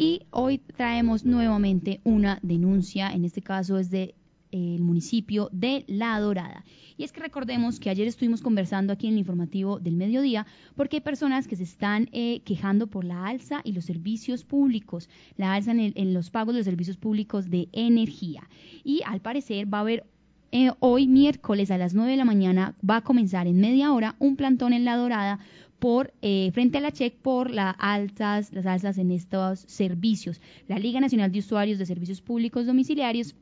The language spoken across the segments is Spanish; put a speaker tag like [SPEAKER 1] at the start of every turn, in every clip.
[SPEAKER 1] Y hoy traemos nuevamente una denuncia, en este caso es de el municipio de La Dorada. Y es que recordemos que ayer estuvimos conversando aquí en el informativo del mediodía porque hay personas que se están eh, quejando por la alza y los servicios públicos, la alza en, en, los pagos de los servicios públicos de energía. Y al parecer va a haber eh, hoy miércoles a las 9 de la mañana va a comenzar en media hora un plantón en La Dorada por eh, frente a la CHEC por las altas, las alzas en estos servicios. La Liga Nacional de Usuarios de Servicios Públicos Domiciliarios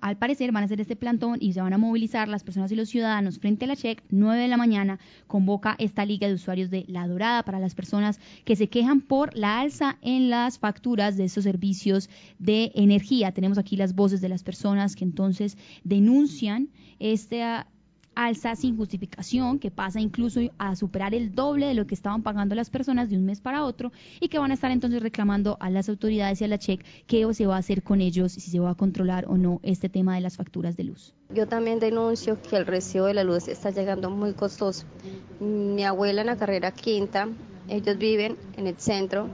[SPEAKER 1] al parecer van a hacer este plantón y se van a movilizar las personas y los ciudadanos frente a la CHEC, 9 de la mañana, convoca esta Liga de Usuarios de La Dorada para las personas que se quejan por la alza en las facturas de estos servicios de energía. Tenemos aquí las voces de las personas que entonces denuncian este alza sin justificación, que pasa incluso a superar el doble de lo que estaban pagando las personas de un mes para otro y que van a estar entonces reclamando a las autoridades y a la CHEC qué se va a hacer con ellos, si se va a controlar o no este tema de las facturas de luz.
[SPEAKER 2] Yo también denuncio que el recibo de la luz está llegando muy costoso. Mi abuela en la carrera quinta, ellos viven en el centro,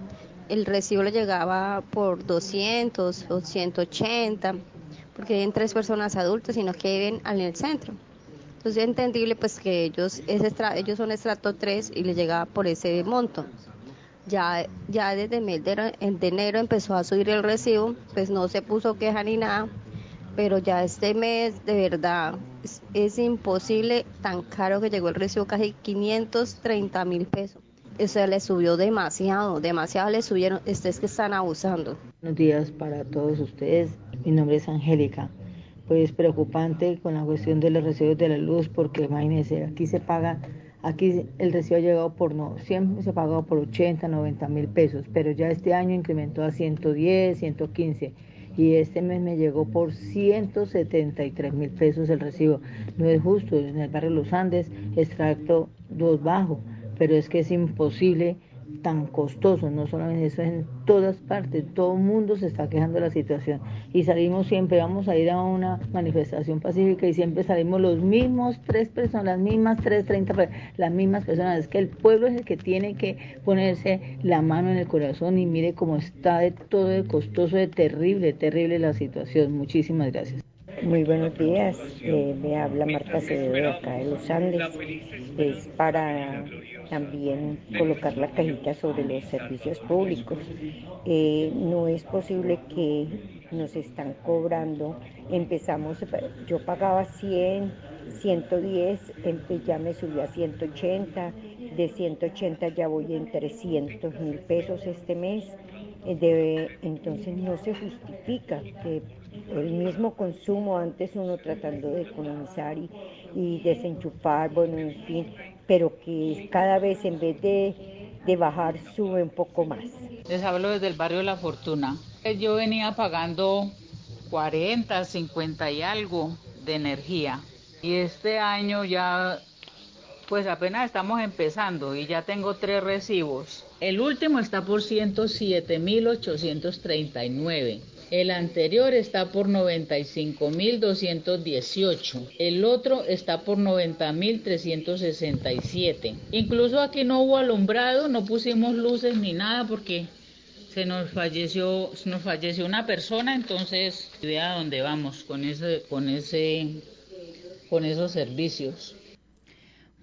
[SPEAKER 2] el recibo le llegaba por 200 o 180, porque viven tres personas adultas y no que viven en el centro. Entonces es entendible pues que ellos, ellos son estrato 3 y les llegaba por ese monto. Ya, desde el enero empezó a subir el recibo, pues no se puso queja ni nada, pero ya este mes de verdad es, es imposible, tan caro que llegó el recibo, casi 530 mil pesos. Eso le subió demasiado, demasiado le subieron, ustedes que están abusando.
[SPEAKER 3] Buenos días para todos ustedes, mi nombre es Angélica pues preocupante con la cuestión de los recibos de la luz, porque imagínense, aquí se paga, aquí el recibo ha llegado por, no, siempre se ha pagado por 80, 90 mil pesos, pero ya este año incrementó a 110, 115 y este mes me llegó por 173 mil pesos el recibo. No es justo, en el barrio Los Andes, extracto 2 bajo, pero es que es imposible tan costoso, no solamente eso, en todas partes, todo el mundo se está quejando de la situación y salimos siempre, vamos a ir a una manifestación pacífica y siempre salimos los mismos tres personas, las mismas tres, treinta, las mismas personas, es que el pueblo es el que tiene que ponerse la mano en el corazón y mire cómo está de todo de costoso, de terrible, terrible la situación. Muchísimas gracias.
[SPEAKER 4] Muy buenos días, eh, me habla Marta Acevedo acá de Los Andes. Es para también colocar la cajita sobre los servicios públicos. Eh, no es posible que nos están cobrando, empezamos, yo pagaba 100, 110, ya me subí a 180, de 180 ya voy en 300 mil pesos este mes. Eh, entonces no se justifica que el mismo consumo, antes uno tratando de economizar y, y desenchufar, bueno, en fin, pero que cada vez en vez de, de bajar sube un poco más.
[SPEAKER 5] Les hablo desde el barrio La Fortuna. Yo venía pagando 40, 50 y algo de energía y este año ya pues apenas estamos empezando y ya tengo tres recibos. El último está por 107.839. El anterior está por 95.218. El otro está por 90.367. Incluso aquí no hubo alumbrado, no pusimos luces ni nada porque se nos falleció, nos falleció una persona, entonces idea dónde vamos con ese, con ese, con esos servicios.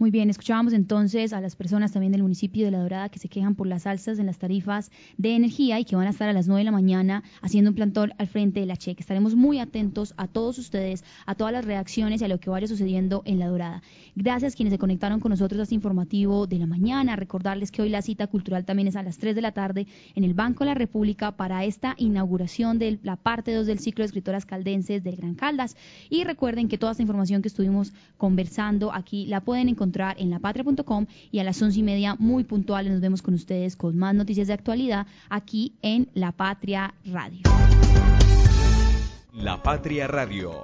[SPEAKER 1] Muy bien, escuchábamos entonces a las personas también del municipio de La Dorada que se quejan por las alzas en las tarifas de energía y que van a estar a las 9 de la mañana haciendo un plantón al frente de la cheque. Estaremos muy atentos a todos ustedes, a todas las reacciones y a lo que vaya sucediendo en La Dorada. Gracias quienes se conectaron con nosotros a este informativo de la mañana. Recordarles que hoy la cita cultural también es a las 3 de la tarde en el Banco de la República para esta inauguración de la parte 2 del ciclo de escritoras caldenses del Gran Caldas. Y recuerden que toda esta información que estuvimos conversando aquí la pueden encontrar en lapatria.com y a las once y media muy puntuales nos vemos con ustedes con más noticias de actualidad aquí en La Patria Radio.
[SPEAKER 6] La Patria Radio